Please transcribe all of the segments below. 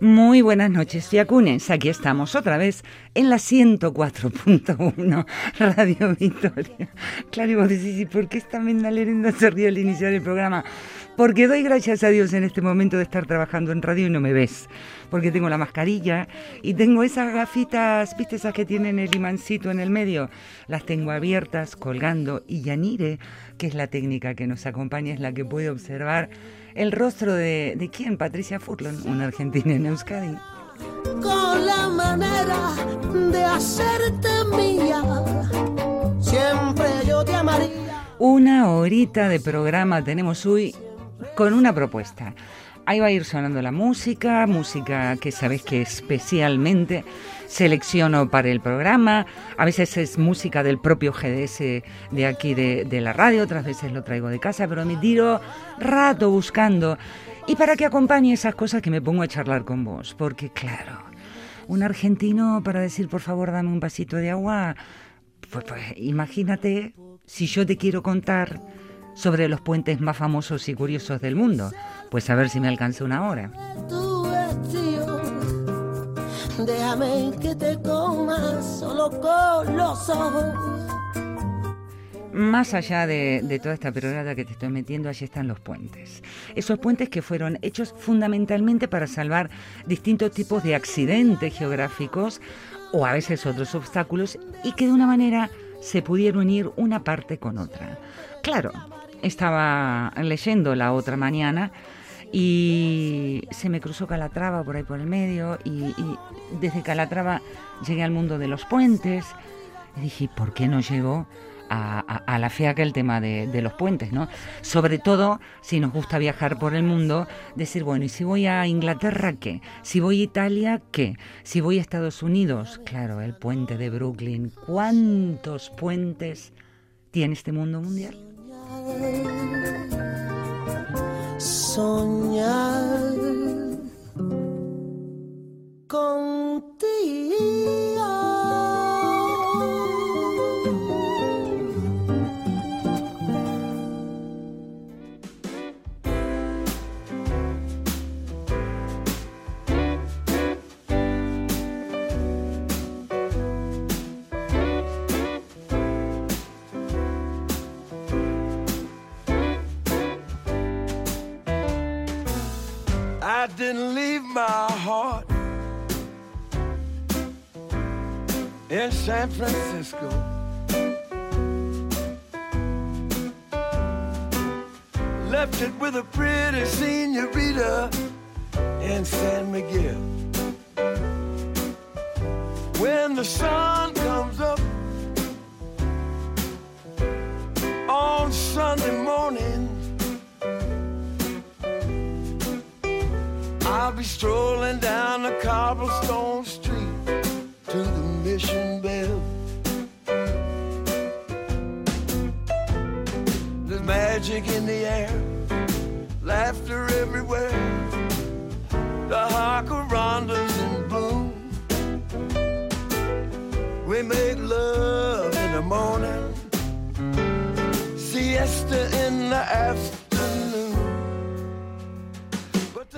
Muy buenas noches, Fiacunes. Aquí estamos otra vez en la 104.1 Radio Victoria. Claro, y vos decís, ¿y por qué esta Lerenda se ríe al iniciar el programa? Porque doy gracias a Dios en este momento de estar trabajando en radio y no me ves. Porque tengo la mascarilla y tengo esas gafitas, ¿viste esas que tienen el imancito en el medio? Las tengo abiertas, colgando. Y Yanire, que es la técnica que nos acompaña, es la que puede observar el rostro de, de quién? Patricia Furlon, una argentina en Euskadi. Con la manera de hacerte mía, siempre yo te amaría. Una horita de programa tenemos hoy con una propuesta. Ahí va a ir sonando la música, música que sabes que especialmente selecciono para el programa. A veces es música del propio GDS de aquí de, la radio, otras veces lo traigo de casa, pero me tiro rato buscando. Y para que acompañe esas cosas que me pongo a charlar con vos, porque claro, un argentino para decir por favor dame un vasito de agua, pues, pues imagínate si yo te quiero contar sobre los puentes más famosos y curiosos del mundo. Pues a ver si me alcanza una hora. Déjame que te solo con los ojos. Más allá de, toda esta perorada que te estoy metiendo, allí están los puentes. Esos puentes que fueron hechos fundamentalmente para salvar distintos tipos de accidentes geográficos o a veces otros obstáculos y que de una manera se pudieron unir una parte con otra. Claro, estaba leyendo la otra mañana y se me cruzó Calatrava por ahí por el medio y, desde Calatrava llegué al mundo de los puentes y dije, ¿por qué no llegó a, la fea que el tema de, de, los puentes, ¿no? Sobre todo si nos gusta viajar por el mundo, decir, bueno, ¿y si voy a Inglaterra qué? Si voy a Italia qué? Si voy a Estados Unidos, claro, el puente de Brooklyn. ¿Cuántos puentes tiene este mundo mundial? Soñar contigo. I didn't leave my heart in San Francisco. Left it with a pretty senorita in San Miguel. When the sun comes up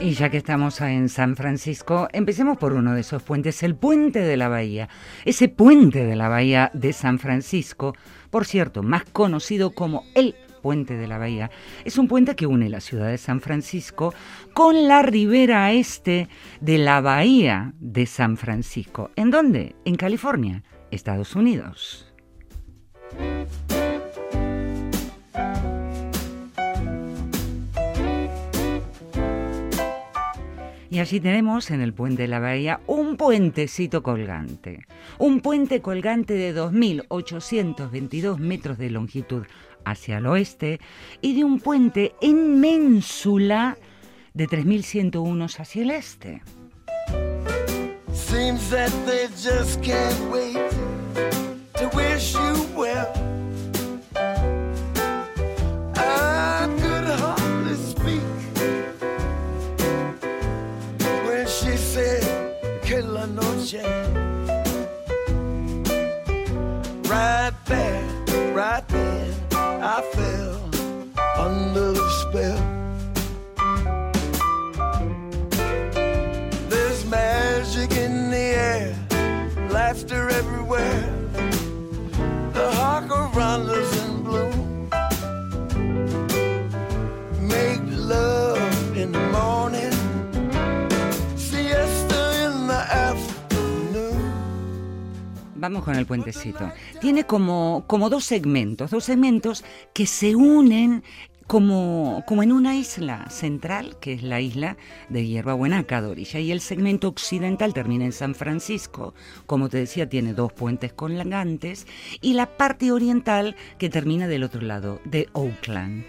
Y ya que estamos en San Francisco, empecemos por uno de esos puentes, el puente de la bahía. Ese puente de la bahía de San Francisco, por cierto, más conocido como el puente de la bahía, es un puente que une la ciudad de San Francisco con la ribera este de la bahía de San Francisco. ¿En dónde? En California, Estados Unidos. Y así tenemos en el puente de la bahía un puentecito colgante. Un puente colgante de 2.822 metros de longitud hacia el oeste y de un puente en ménsula de 3.101 hacia el este. Right there, right there, I fell under the spell. Vamos con el puentecito. Tiene como, como dos segmentos, dos segmentos que se unen como, como en una isla central, que es la isla de Hierbabuena, cada orilla. Y el segmento occidental termina en San Francisco. Como te decía, tiene dos puentes colgantes. Y la parte oriental que termina del otro lado, de Oakland.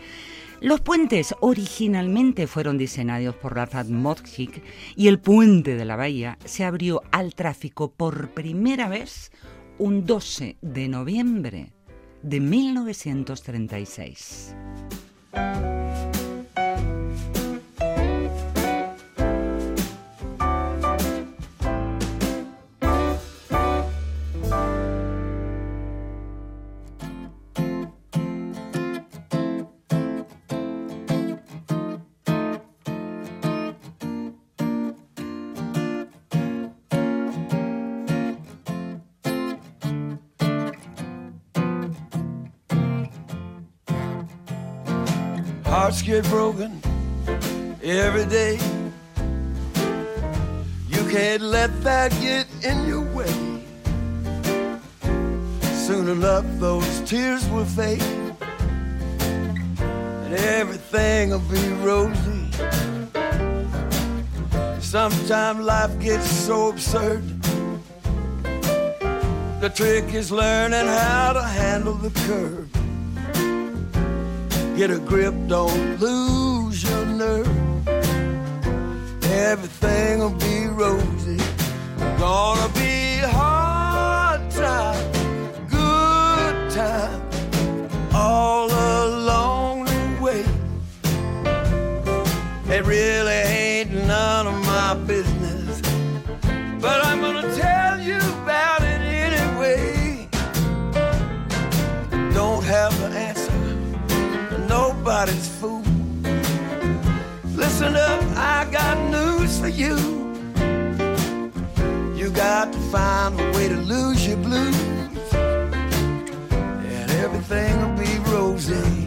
Los puentes originalmente fueron diseñados por Rafat Modgic y el puente de la bahía se abrió al tráfico por primera vez un 12 de noviembre de 1936. Hearts get broken every day. You can't let that get in your way. Soon enough, those tears will fade, and everything will be rosy. Sometimes life gets so absurd. The trick is learning how to handle the curve. Get a grip, don't lose your nerve. Everything will be rosy. Gonna be hard time, good time, all along the way. It really ain't none of my business, nobody's fool. Listen up, I got news for you. You got to find a way to lose your blues, and everything will be rosy.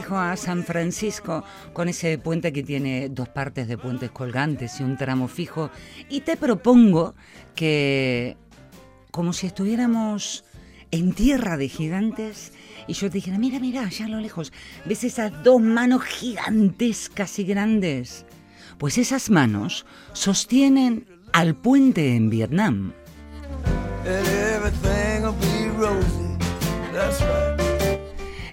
Dejo a San Francisco con ese puente que tiene dos partes de puentes colgantes y un tramo fijo. Y te propongo que, como si estuviéramos en tierra de gigantes, y yo te dijera, mira, mira, allá a lo lejos, ¿ves esas dos manos gigantescas y grandes? Pues esas manos sostienen al puente en Vietnam.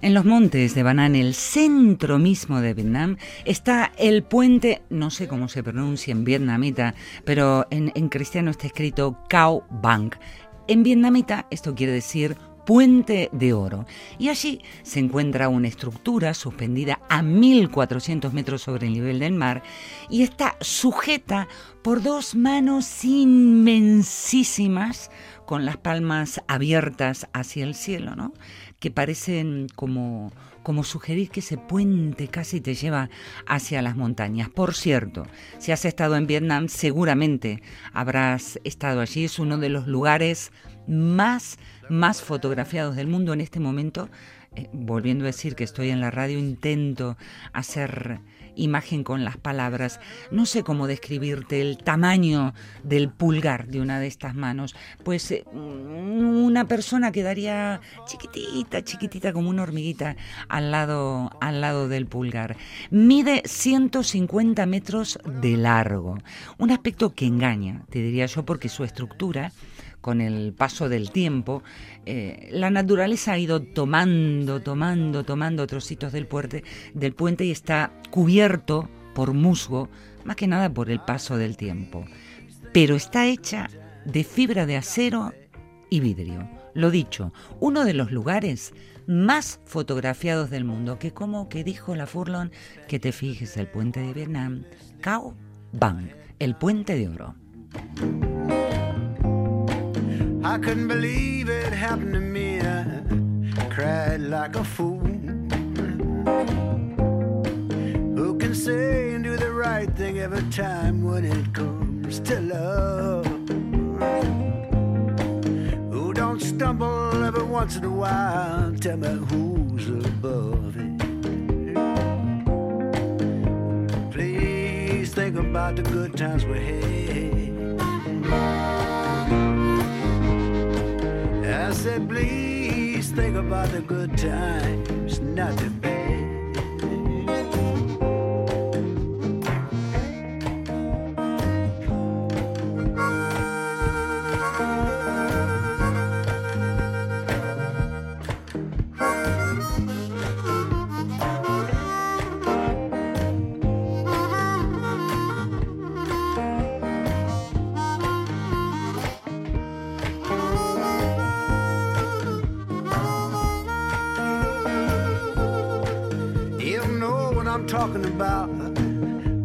En los montes de Banan, el centro mismo de Vietnam, está el puente, no sé cómo se pronuncia en vietnamita, pero en, en cristiano está escrito Cao Bang. En vietnamita esto quiere decir Puente de Oro. Y allí se encuentra una estructura suspendida a 1.400 metros sobre el nivel del mar y está sujeta por dos manos inmensísimas con las palmas abiertas hacia el cielo, ¿no? Que parecen como, como sugerir que ese puente casi te lleva hacia las montañas. Por cierto, si has estado en Vietnam, seguramente habrás estado allí. Es uno de los lugares más, más fotografiados del mundo en este momento. Eh, volviendo a decir que estoy en la radio, intento hacer imagen con las palabras. No sé cómo describirte el tamaño del pulgar de una de estas manos. Pues eh, una persona quedaría chiquitita, chiquitita como una hormiguita al lado, al lado del pulgar. Mide 150 metros de largo. Un aspecto que engaña, te diría yo, porque su estructura con el paso del tiempo, eh, la naturaleza ha ido tomando, tomando, tomando trocitos del puente, del puente y está cubierto por musgo, más que nada por el paso del tiempo. Pero está hecha de fibra de acero y vidrio. Lo dicho, uno de los lugares más fotografiados del mundo, que como que dijo la Furlon, que te fijes el puente de Vietnam, Cao Bang, el puente de oro. I couldn't believe it happened to me. I cried like a fool. Who can say and do the right thing every time when it comes to love? Who don't stumble every once in a while? Tell me who's above it. Please think about the good times we had. I said, please think about the good times, not the bad. Talking about.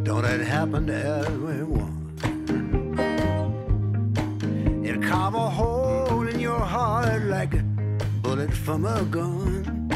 Don't it happen to a hole in your heart like a bullet from a gun.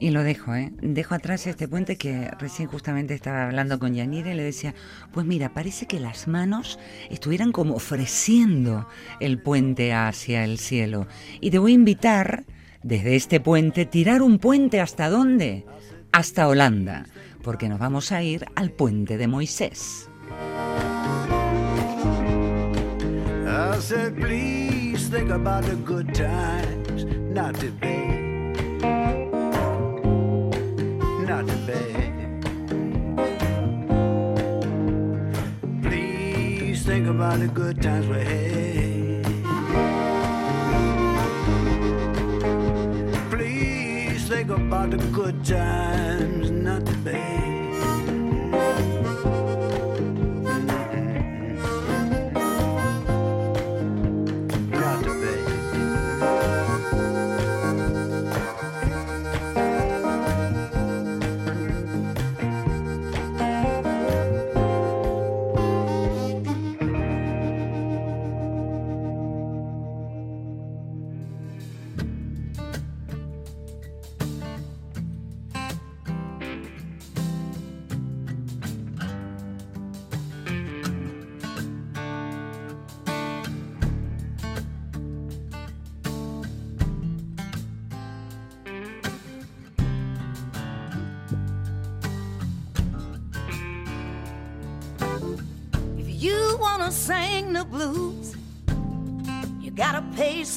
Y lo dejo, ¿eh? Dejo atrás este puente que recién justamente estaba hablando con Yanira y le decía, pues mira, parece que las manos estuvieran como ofreciendo el puente hacia el cielo. Y te voy a invitar desde este puente, tirar un puente hasta dónde? Hasta Holanda, porque nos vamos a ir al puente de Moisés. The good times, not the bad.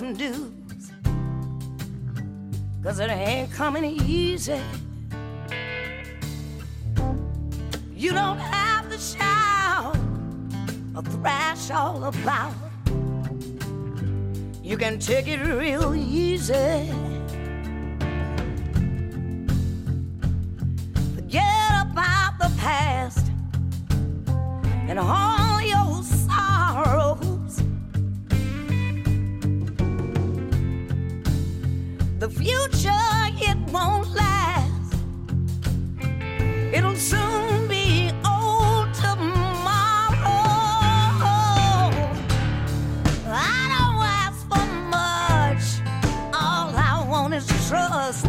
Some dues. Cause it ain't coming easy. You don't have to shout or thrash all about. You can take it real easy. Forget about the past and all The future, it won't last. It'll soon be old tomorrow. I don't ask for much. All I want is trust.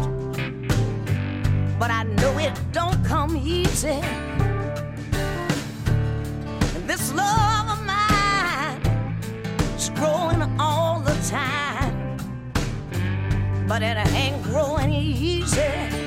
But I know it don't come easy. But it ain't growing easy.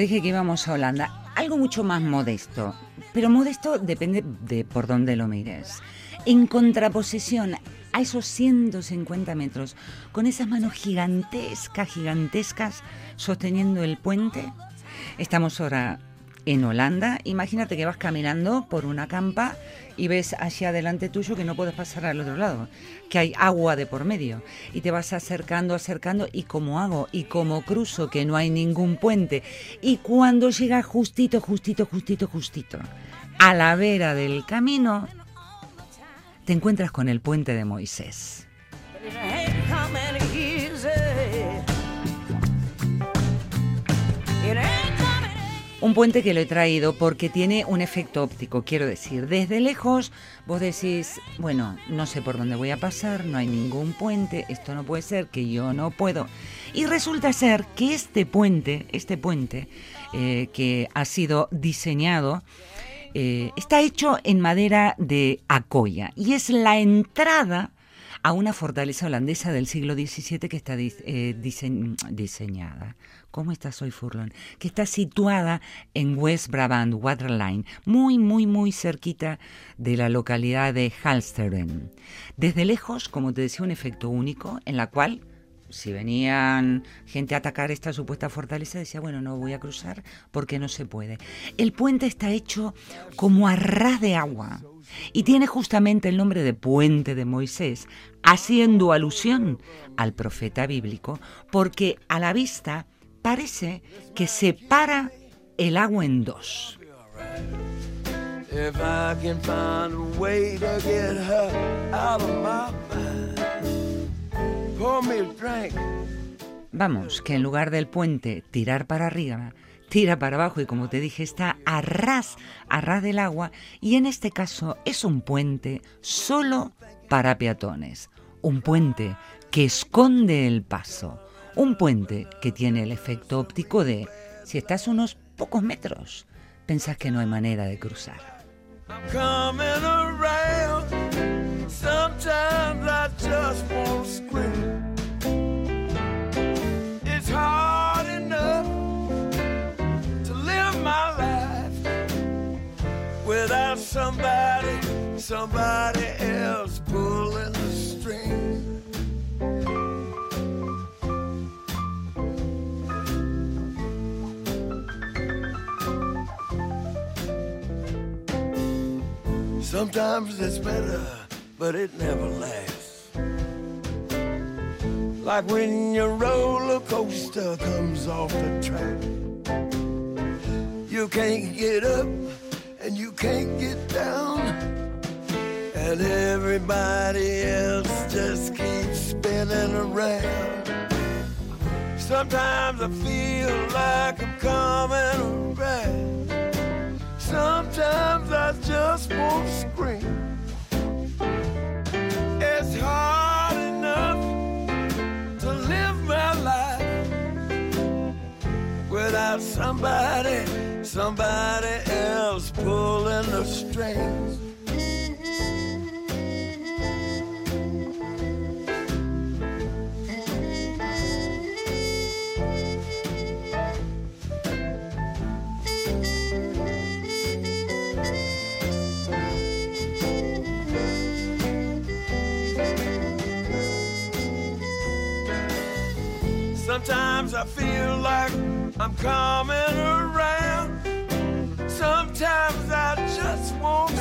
Dije que íbamos a Holanda. Algo mucho más modesto. Pero modesto depende de por dónde lo mires. En contraposición a esos 150 metros, con esas manos gigantescas, gigantescas, sosteniendo el puente, estamos ahora en Holanda. Imagínate que vas caminando por una campa y ves hacia adelante tuyo que no puedes pasar al otro lado, que hay agua de por medio. Y te vas acercando, acercando, y como hago, y como cruzo, que no hay ningún puente. Y cuando llegas justito, justito, justito, justito, a la vera del camino, te encuentras con el puente de Moisés. Un puente que lo he traído porque tiene un efecto óptico, quiero decir, desde lejos vos decís, bueno, no sé por dónde voy a pasar, no hay ningún puente, esto no puede ser, que yo no puedo. Y resulta ser que este puente, este puente eh, que ha sido diseñado, eh, está hecho en madera de acoya y es la entrada a una fortaleza holandesa del siglo XVII que está eh, dise- diseñada. ¿Cómo estás hoy, Furlon? Que está situada en West Brabant, Waterline, muy, muy, muy cerquita de la localidad de Halsteren. Desde lejos, como te decía, un efecto único en la cual si venían gente a atacar esta supuesta fortaleza, decía, bueno, no voy a cruzar porque no se puede. El puente está hecho como a ras de agua y tiene justamente el nombre de Puente de Moisés, haciendo alusión al profeta bíblico, porque a la vista parece que separa el agua en dos. Vamos, que en lugar del puente tirar para arriba, tira para abajo y como te dije está a ras, a ras del agua. Y en este caso es un puente solo para peatones, un puente que esconde el paso, un puente que tiene el efecto óptico de si estás unos pocos metros, pensás que no hay manera de cruzar. I'm coming around. Sometimes Sometimes it's better, but it never lasts. Like when your roller coaster comes off the track. You can't get up and you can't get down. And everybody else just keeps spinning around. Sometimes I feel like I'm coming around. Sometimes I just want to scream. It's hard enough to live my life without somebody, somebody else pulling the strings. Sometimes I feel like I'm coming around. Sometimes I just want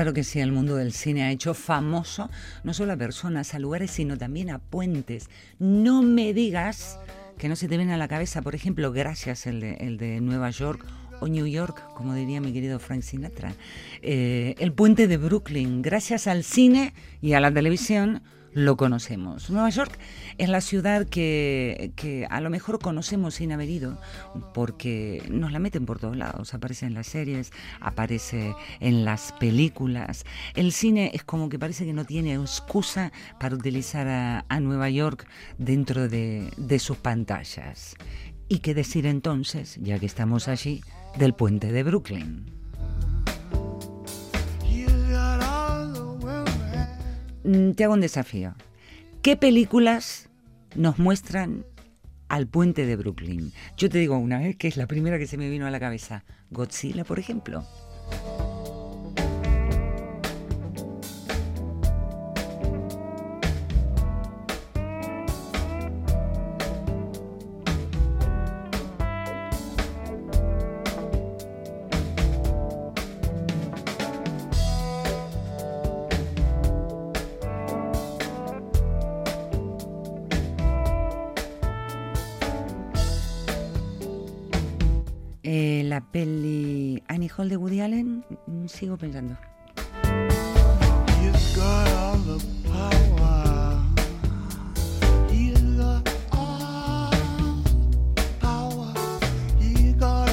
claro que sí, el mundo del cine ha hecho famoso no solo a personas, a lugares, sino también a puentes. No me digas que no se te viene a la cabeza, por ejemplo, gracias el de, el de Nueva York o New York, como diría mi querido Frank Sinatra. Eh, el puente de Brooklyn, gracias al cine y a la televisión, lo conocemos. Nueva York es la ciudad que, a lo mejor conocemos sin haber ido, porque nos la meten por todos lados. Aparece en las series, aparece en las películas. El cine es como que parece que no tiene excusa para utilizar a, a Nueva York dentro de, de sus pantallas. ¿Y qué decir entonces, ya que estamos allí, del puente de Brooklyn? Te hago un desafío. ¿Qué películas nos muestran al puente de Brooklyn? Yo te digo una vez que es la primera que se me vino a la cabeza. Godzilla, por ejemplo.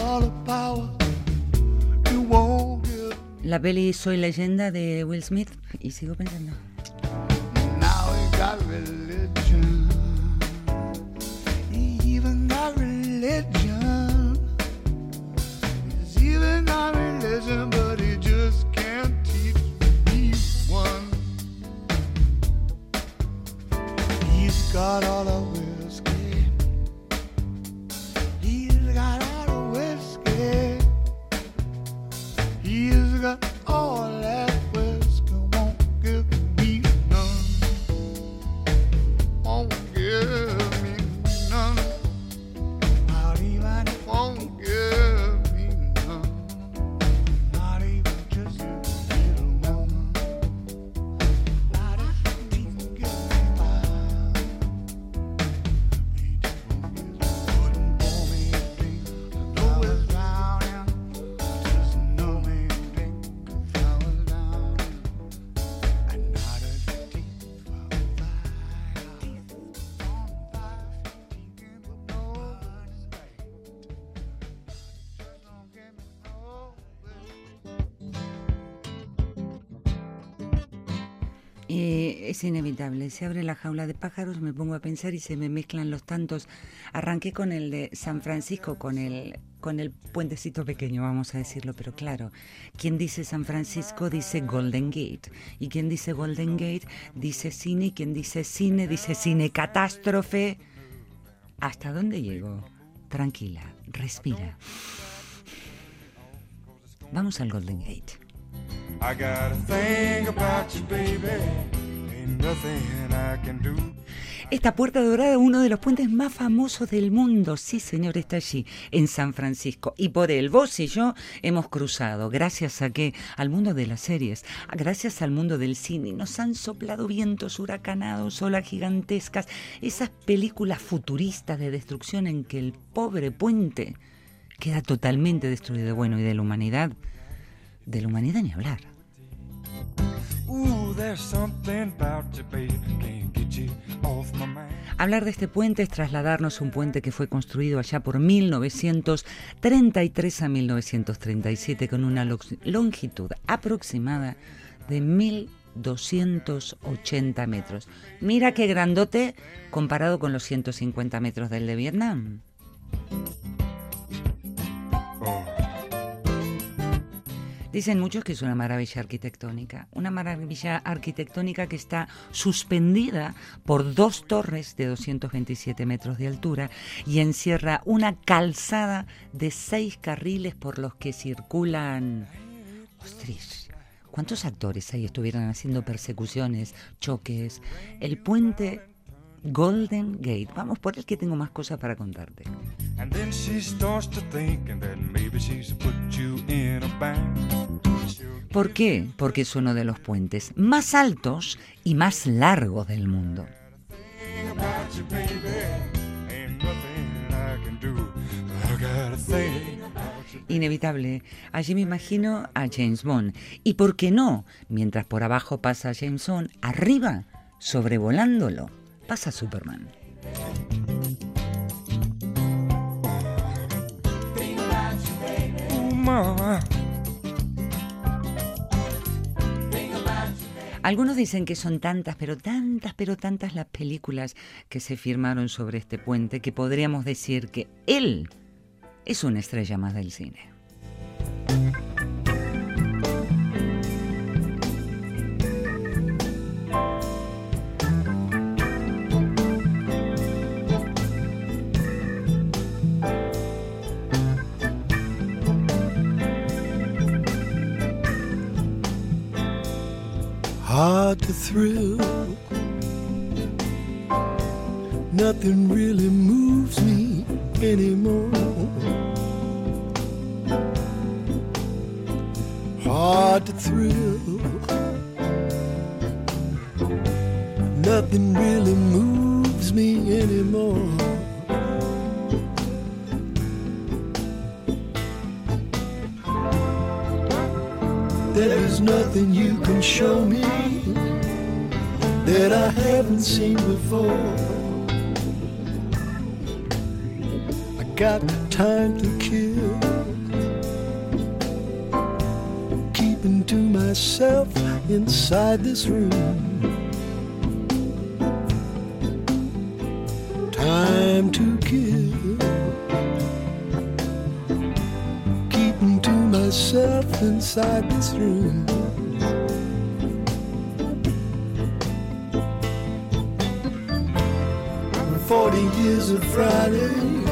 All the power. You won't give. La peli Soy leyenda de Will Smith, y sigo pensando. Now isn't the es inevitable. Se abre la jaula de pájaros, me pongo a pensar y se me mezclan los tantos. Arranqué con el de San Francisco, con el, con el puentecito pequeño, vamos a decirlo, pero claro, quien dice San Francisco dice Golden Gate. Y quien dice Golden Gate dice cine, y quien dice cine dice cine catástrofe. ¿Hasta dónde llego? Tranquila, respira. Vamos al Golden Gate. I gotta think about you, baby. Esta puerta dorada, uno de los puentes más famosos del mundo, sí señor, está allí, en San Francisco. Y por él, vos y yo hemos cruzado, gracias a que, al mundo de las series, gracias al mundo del cine, nos han soplado vientos huracanados, olas gigantescas, esas películas futuristas de destrucción en que el pobre puente queda totalmente destruido. Bueno, y de la humanidad, de la humanidad ni hablar. Hablar de este puente es trasladarnos a un puente que fue construido allá por 1933 a 1937 con una lo- longitud aproximada de 1280 metros. Mira qué grandote comparado con los 150 metros del de Vietnam. Dicen muchos que es una maravilla arquitectónica, una maravilla arquitectónica que está suspendida por dos torres de 227 metros de altura y encierra una calzada de seis carriles por los que circulan... Ostras, ¿cuántos actores ahí estuvieron haciendo persecuciones, choques? El puente Golden Gate. Vamos por el que tengo más cosas para contarte. And then she starts to thinking that maybe she's put you in a bind. She'll ¿Por qué? Porque es uno de los puentes más altos y más largos del mundo. Inevitable. Allí me imagino a James Bond. Y por qué no, mientras por abajo pasa James Bond, arriba, sobrevolándolo, pasa Superman. Algunos dicen que son tantas, pero tantas, pero tantas las películas que se firmaron sobre este puente que podríamos decir que él es una estrella más del cine. Thrill. Nothing really moves me anymore. Hard to thrill. Nothing really moves me anymore. There is nothing you can show me that I haven't seen before. I got time to kill. Keeping to myself inside this room. Time to kill. Keeping to myself inside this room. is a Friday.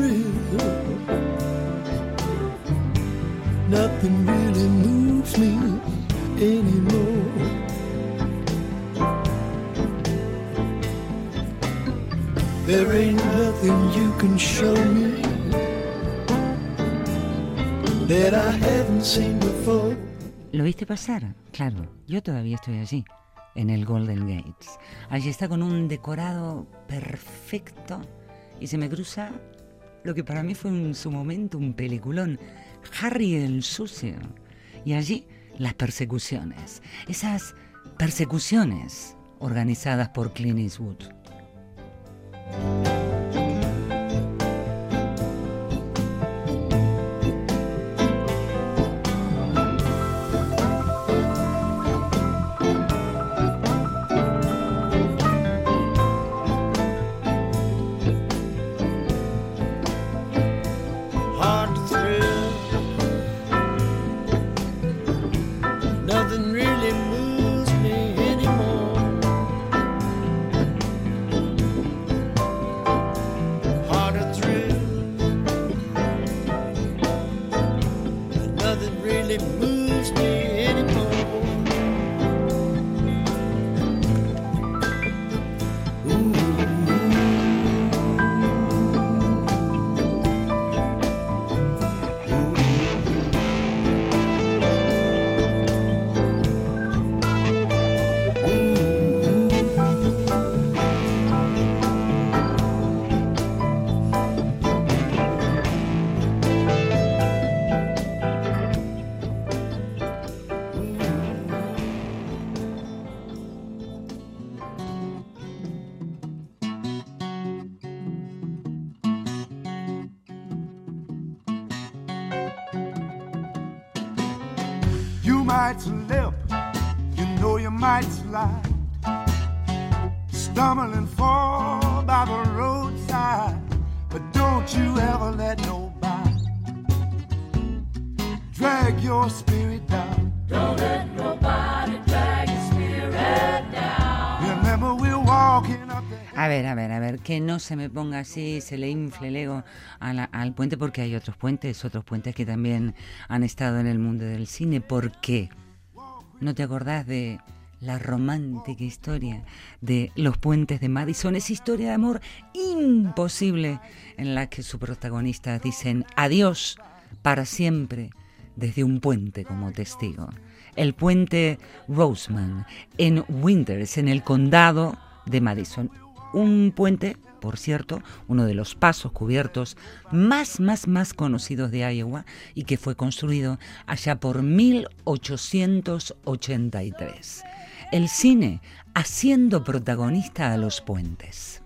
Thrill. Nothing really moves me anymore. There ain't nothing you can show me that I haven't seen before. ¿Lo viste pasar? Claro, yo todavía estoy allí, en el Golden Gates. Allí está con un decorado perfecto y se me cruza lo que para mí fue en su momento un peliculón, Harry el Sucio. Y allí las persecuciones, esas persecuciones organizadas por Clint Eastwood. No se me ponga así, se le infle el ego al puente, porque hay otros puentes, otros puentes que también han estado en el mundo del cine. ¿Por qué? ¿No te acordás de la romántica historia de los puentes de Madison? Esa historia de amor imposible en la que sus protagonistas dicen adiós para siempre desde un puente como testigo. El puente Roseman en Winters, en el condado de Madison. Un puente, por cierto, uno de los pasos cubiertos más, más, más conocidos de Iowa y que fue construido allá por 1883. El cine haciendo protagonista a los puentes.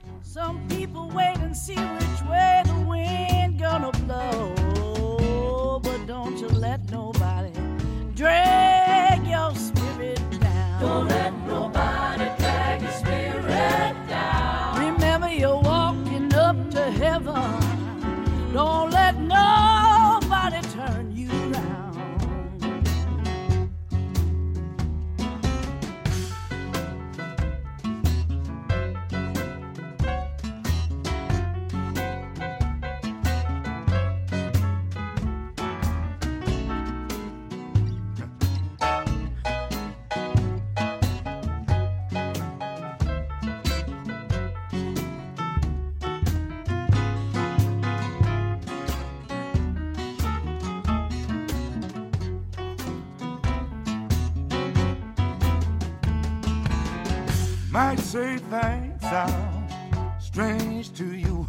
Say things sound strange to you.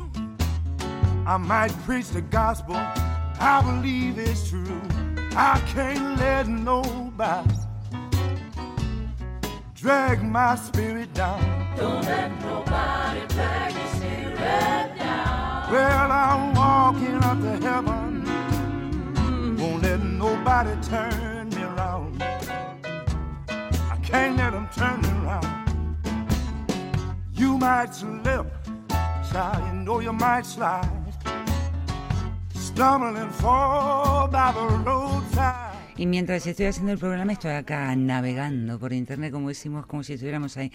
I might preach the gospel, I believe it's true. I can't let nobody drag my spirit down. Don't let nobody drag your spirit down. Well, I'm walking up to heaven, won't let nobody turn me around. I can't let them turn me around. You might slip, child, you know you might slide. fall by the roadside. Y mientras estoy haciendo el programa estoy acá navegando por internet, como decimos, como si estuviéramos ahí.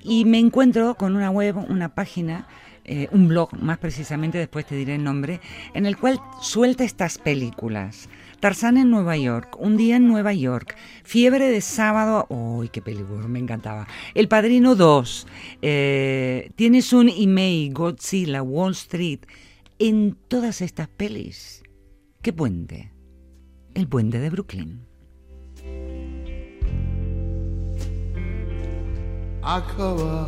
Y me encuentro con una web, una página, eh, un blog más precisamente, después te diré el nombre, en el cual suelta estas películas. Tarzán en Nueva York, Un día en Nueva York, Fiebre de sábado, ¡uy, qué película! Me encantaba. El Padrino 2, eh, Tienes un email, Godzilla, Wall Street. En todas estas pelis, ¿qué puente? El puente de Brooklyn. Cover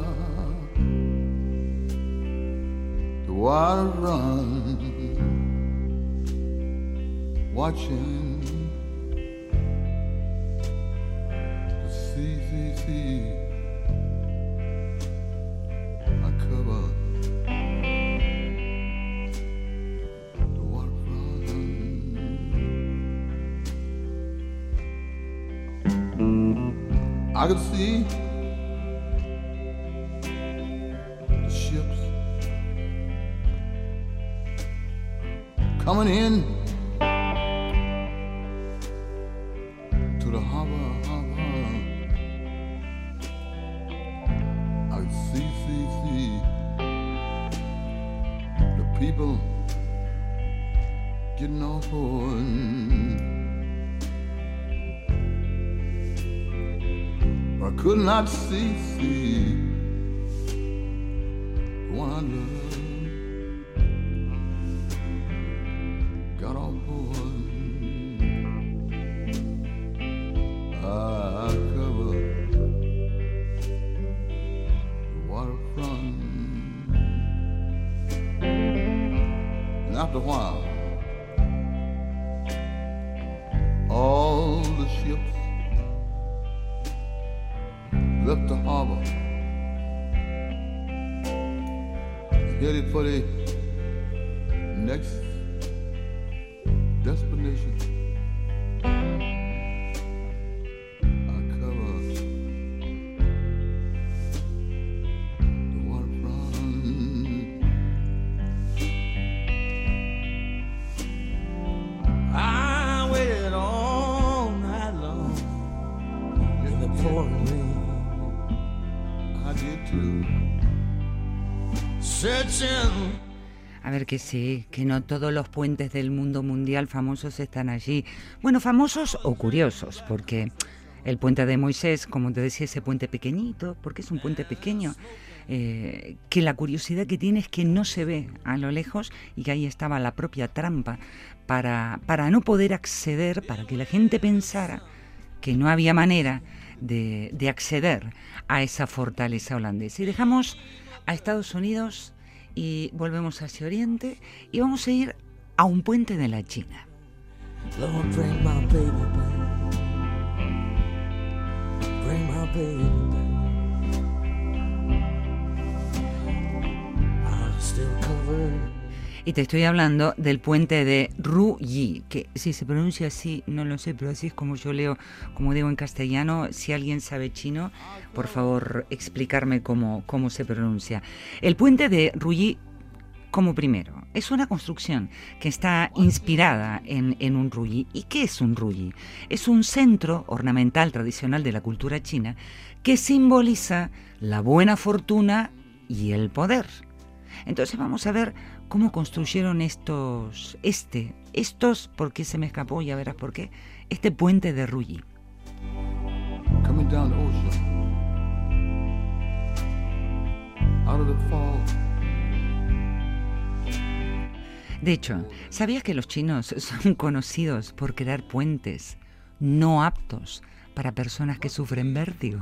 the water watching the sea. I cover the water run. I could see. the ships coming in See, see, see. The people getting off board. I could not see, see. The one I love que sí, que no todos los puentes del mundo mundial famosos están allí. Bueno, famosos o curiosos, porque el puente de Moisés, como te decía, ese puente pequeñito, porque es un puente pequeño, eh, que la curiosidad que tiene es que no se ve a lo lejos y que ahí estaba la propia trampa para, para no poder acceder, para que la gente pensara que no había manera de, de acceder a esa fortaleza holandesa. Y dejamos a Estados Unidos y volvemos hacia Oriente y vamos a ir a un puente de la China. Y te estoy hablando del puente de Ruyi, que si se pronuncia así, no lo sé, pero así es como yo leo, como digo en castellano. Si alguien sabe chino, por favor explicarme cómo, cómo se pronuncia. El puente de Ruyi, como primero, es una construcción que está inspirada en, en un Ruyi. ¿Y qué es un Ruyi? Es un centro ornamental tradicional de la cultura china que simboliza la buena fortuna y el poder. Entonces vamos a ver cómo construyeron estos, este, estos, porque se me escapó, ya verás por qué, este puente de Ruyi. Coming down the ocean. Out of the fog. De hecho, ¿sabías que los chinos son conocidos por crear puentes no aptos para personas que sufren vértigo?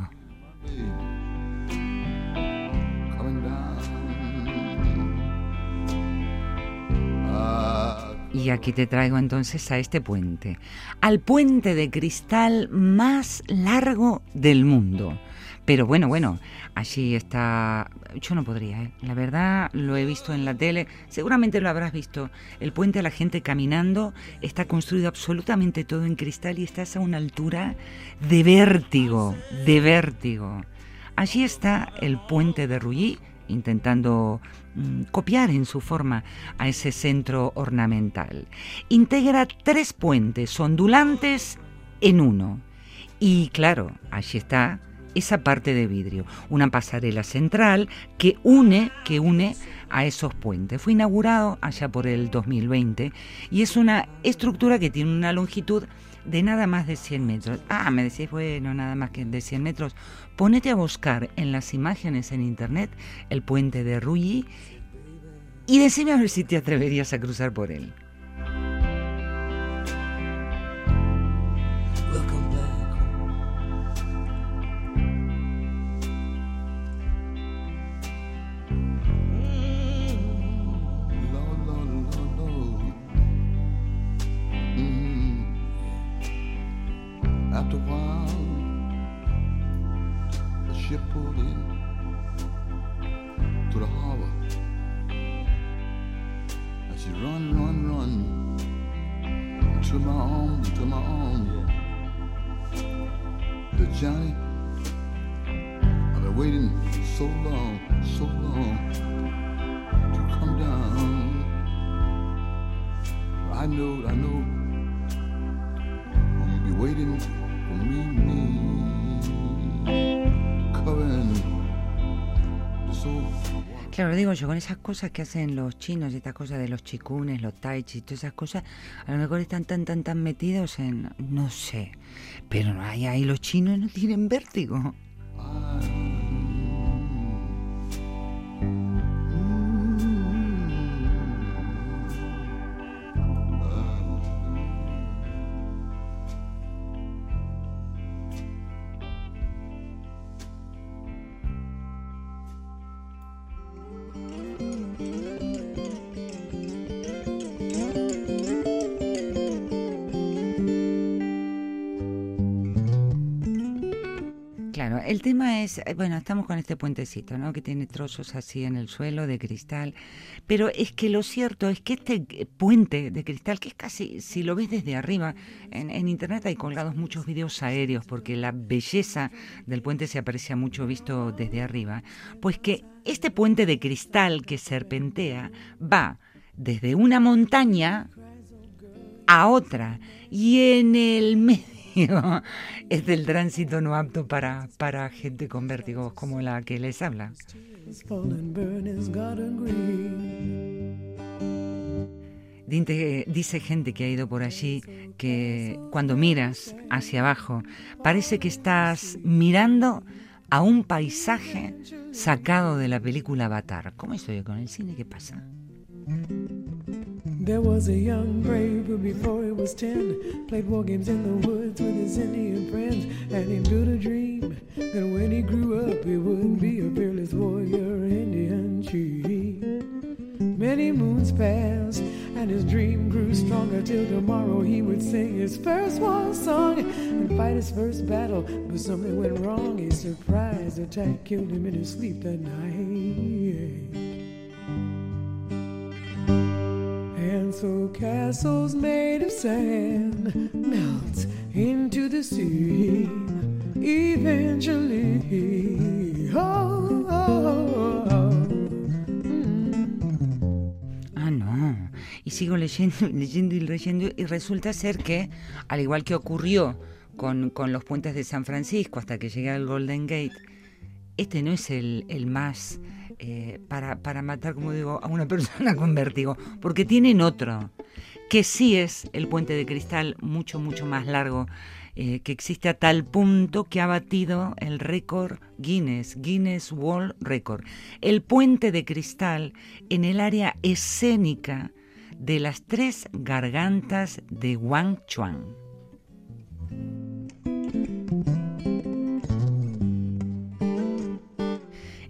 Y aquí te traigo entonces a este puente, al puente de cristal más largo del mundo. Pero bueno, bueno, allí está... Yo no podría, ¿eh? la verdad lo he visto en la tele, seguramente lo habrás visto. El puente a la gente caminando está construido absolutamente todo en cristal y estás a una altura de vértigo, de vértigo. Allí está el puente de Ruyi intentando mm, copiar en su forma a ese centro ornamental. Integra tres puentes ondulantes en uno. Y claro, allí está esa parte de vidrio, una pasarela central que une, que une a esos puentes. Fue inaugurado allá por el 2020 y es una estructura que tiene una longitud de nada más de 100 metros. Ah, me decís, bueno, nada más que de 100 metros. Ponete a buscar en las imágenes en internet el puente de Rulli y decime a ver si te atreverías a cruzar por él. Digo yo, con esas cosas que hacen los chinos, estas cosas de los chicunes, los tai chi, todas esas cosas, a lo mejor están tan, tan, tan metidos en, no sé, pero ahí, ahí los chinos no tienen vértigo. El tema es, eh, bueno, estamos con este puentecito, ¿no? Que tiene trozos así en el suelo de cristal, pero es que lo cierto es que este puente de cristal, que es casi, si lo ves desde arriba, en, internet hay colgados muchos videos aéreos, porque la belleza del puente se aprecia mucho visto desde arriba, pues que este puente de cristal que serpentea va desde una montaña a otra y en el medio es del tránsito no apto para, para gente con vértigos como la que les habla. Dice gente que ha ido por allí que cuando miras hacia abajo parece que estás mirando a un paisaje sacado de la película Avatar. ¿Cómo estoy con el cine? ¿Qué pasa? There was a young brave who before he was ten played war games in the woods with his Indian friends and he built a dream that when he grew up he would be a fearless warrior Indian chief. Many moons passed and his dream grew stronger till tomorrow he would sing his first war song and fight his first battle. But something went wrong. A surprise attack killed him in his sleep that night. And so castles made of sand melt into the sea eventually. Ah, no. Y sigo leyendo, leyendo y leyendo y resulta ser que, al igual que ocurrió con, con los puentes de San Francisco hasta que llegué al Golden Gate, este no es el, el más eh, para, para matar, como digo, a una persona con vértigo, porque tienen otro, que sí es el puente de cristal mucho, mucho más largo, eh, que existe a tal punto que ha batido el récord Guinness, Guinness World Record. El puente de cristal en el área escénica de las tres gargantas de Wang Chuan.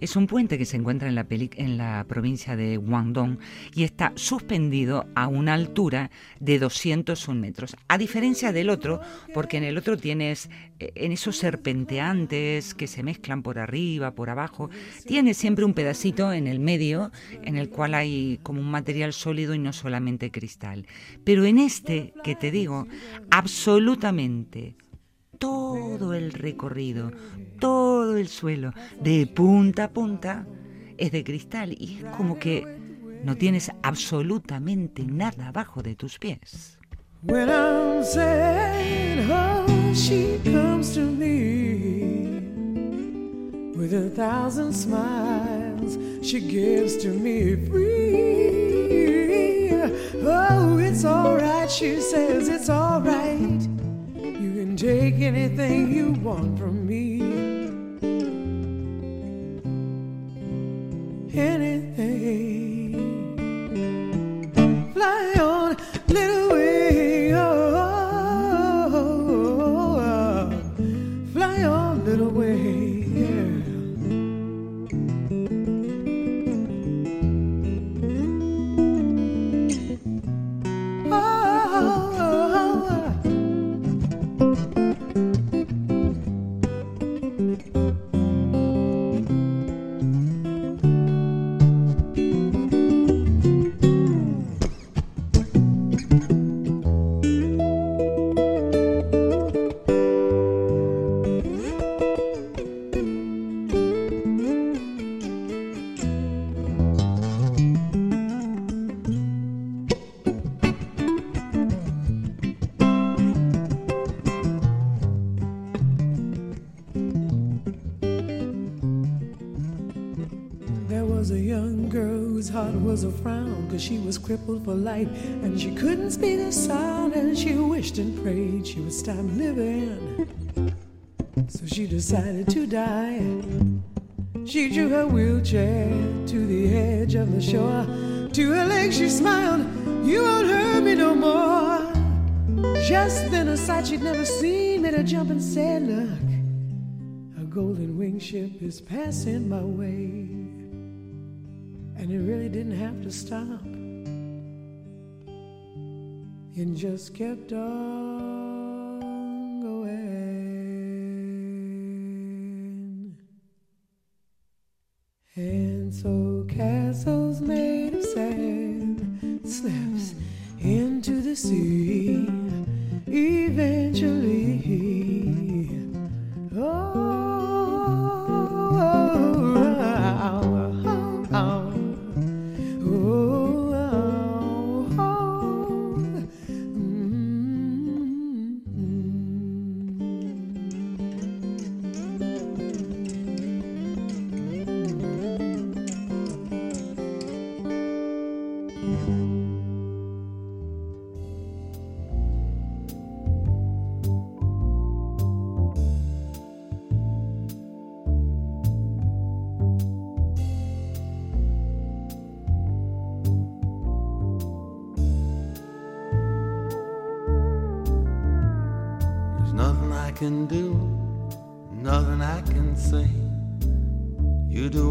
Es un puente que se encuentra en la, provincia de Guangdong y está suspendido a una altura de 201 metros. A diferencia del otro, porque en el otro tienes eh, en esos serpenteantes que se mezclan por arriba, por abajo, tienes siempre un pedacito en el medio en el cual hay como un material sólido y no solamente cristal. Pero en este que te digo, absolutamente todo el recorrido, todo el suelo, de punta a punta, es de cristal y es como que no tienes absolutamente nada abajo de tus pies. When I'm sad, oh, she comes to me with a thousand smiles. She gives to me free. Oh, it's alright, she says, it's alright. Take anything you want from me. Anything. Fly on, She was crippled for life And she couldn't speak a sound And she wished and prayed she would stop living. So she decided to die. She drew her wheelchair to the edge of the shore. To her legs she smiled You won't hurt me no more. Just then a sight she'd never seen Made her jump and said Look a golden wing ship is passing my way. And it really didn't have to stop. It just kept on going. And so castles made of sand slips into the sea eventually. Oh,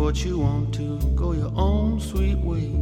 what you want to, go your own sweet way.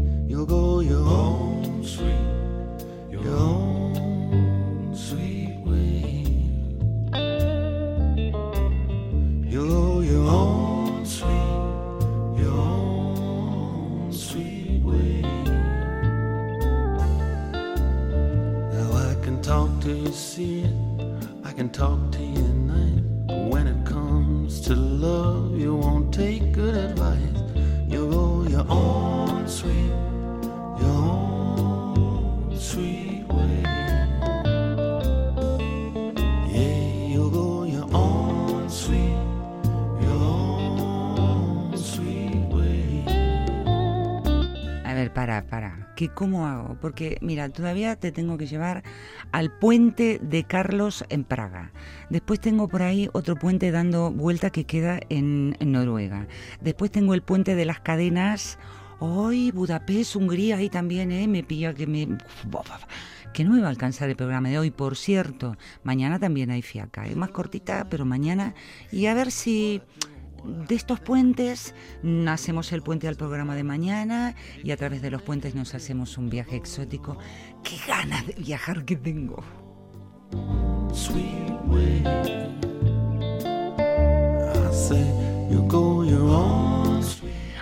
Porque, mira, todavía te tengo que llevar al puente de Carlos en Praga. Después tengo por ahí otro puente dando vuelta que queda en, en Noruega. Después tengo el puente de las cadenas. Hoy, Budapest, Hungría, ahí también, ¿eh? Me pilla que me... Que no me va a alcanzar el programa de hoy, por cierto. Mañana también hay fiaca. Es más cortita, pero mañana... Y a ver si de estos puentes hacemos el puente al programa de mañana y a través de los puentes nos hacemos un viaje exótico. ¡Qué ganas de viajar que tengo!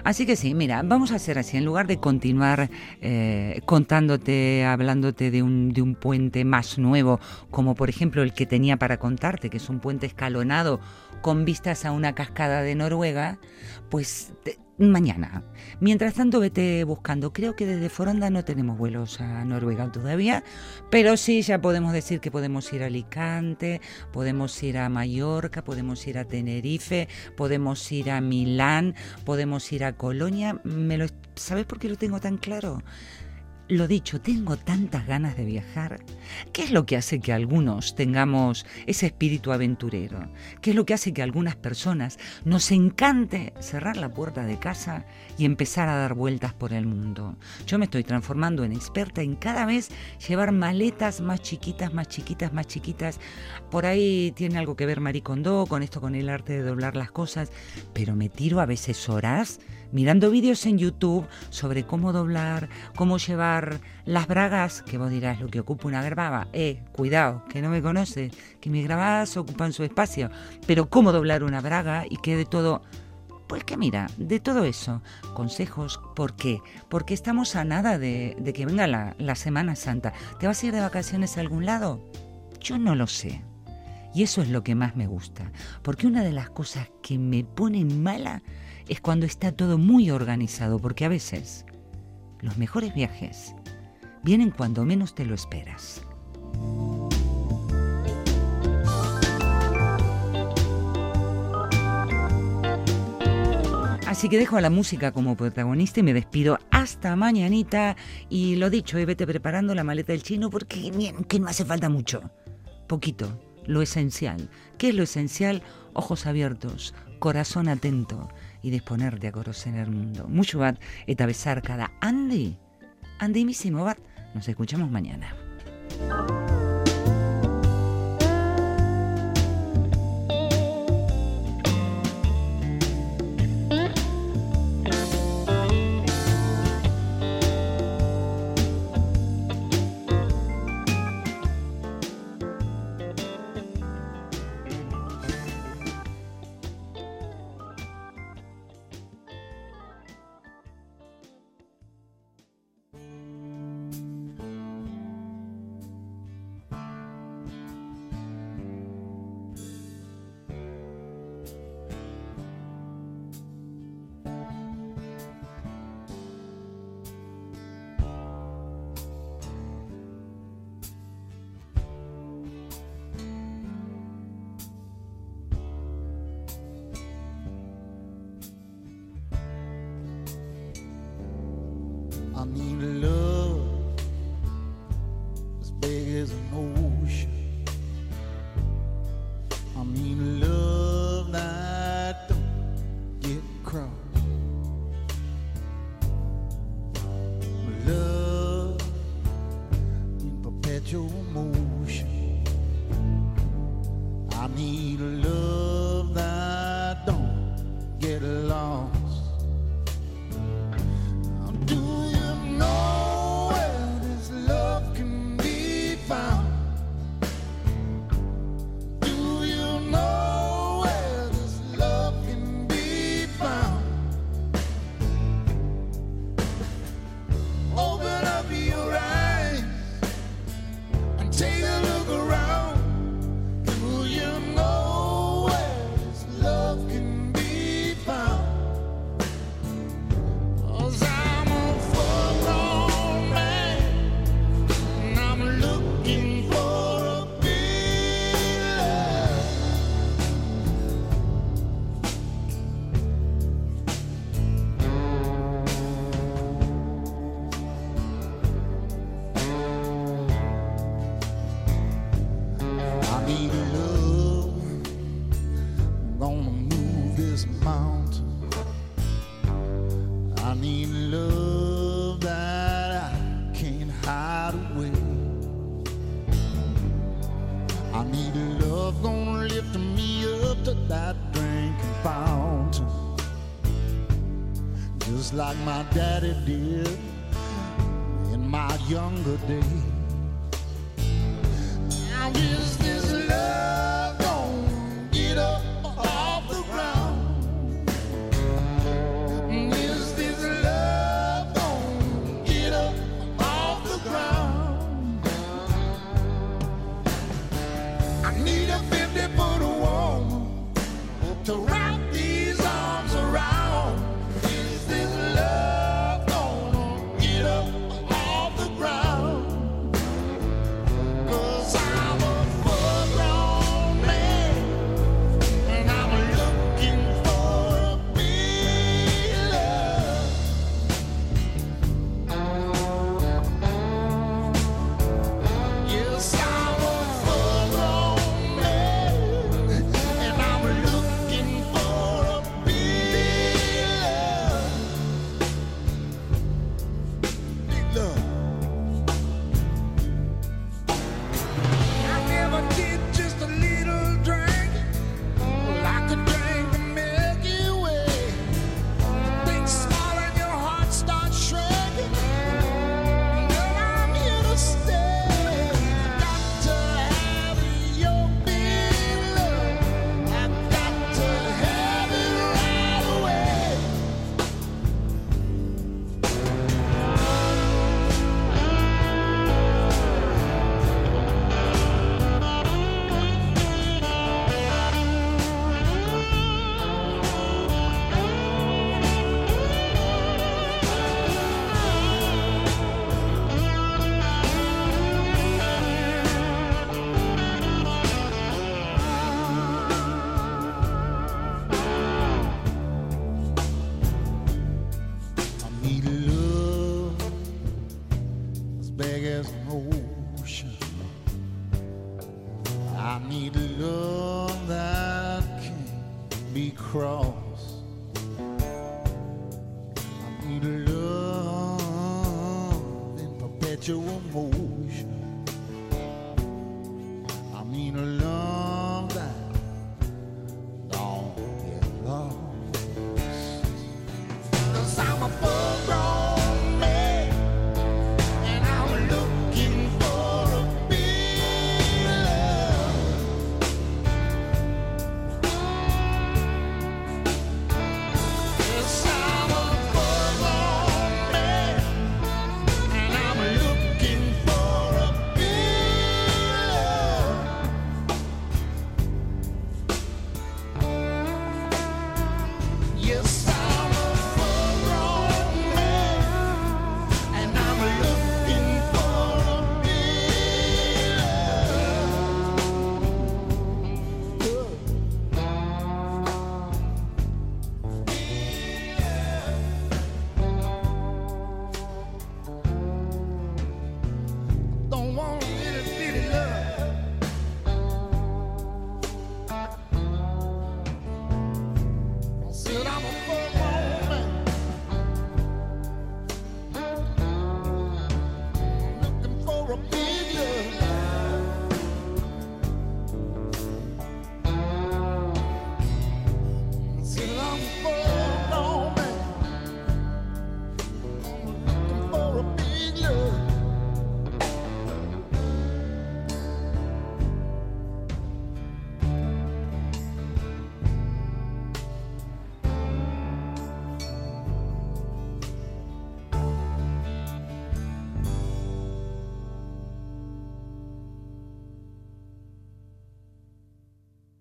Así que sí, mira, vamos a hacer así, en lugar de continuar eh, contándote, hablándote de un, de un puente más nuevo, como por ejemplo el que tenía para contarte, que es un puente escalonado con vistas a una cascada de Noruega, pues te, mañana. Mientras tanto, vete buscando. Creo que desde Foronda no tenemos vuelos a Noruega todavía, pero sí ya podemos decir que podemos ir a Alicante, podemos ir a Mallorca, podemos ir a Tenerife, podemos ir a Milán, podemos ir a Colonia. ¿Me lo, ¿Sabes por qué lo tengo tan claro? Lo dicho, tengo tantas ganas de viajar. ¿Qué es lo que hace que algunos tengamos ese espíritu aventurero? ¿Qué es lo que hace que algunas personas nos encante cerrar la puerta de casa y empezar a dar vueltas por el mundo? Yo me estoy transformando en experta en cada vez llevar maletas más chiquitas, más chiquitas, más chiquitas. Por ahí tiene algo que ver Marie Kondo con esto, con el arte de doblar las cosas, pero me tiro a veces horas mirando vídeos en YouTube sobre cómo doblar, cómo llevar las bragas, que vos dirás lo que ocupa una grabada. Eh, cuidado, que no me conoces, que mis grabadas ocupan su espacio. Pero cómo doblar una braga y que de todo... Pues que mira, de todo eso, consejos, ¿por qué? Porque estamos a nada de, que venga la, la Semana Santa. ¿Te vas a ir de vacaciones a algún lado? Yo no lo sé. Y eso es lo que más me gusta, porque una de las cosas que me pone mala es cuando está todo muy organizado, porque a veces los mejores viajes vienen cuando menos te lo esperas. Así que dejo a la música como protagonista y me despido hasta mañanita. Y lo dicho, vete preparando la maleta del chino porque que no hace falta mucho. Poquito, lo esencial. ¿Qué es lo esencial? Ojos abiertos, corazón atento y disponerte a conocer el mundo. Mucho bat eta cada Andy, misimo bat. Nos escuchamos mañana. Need my I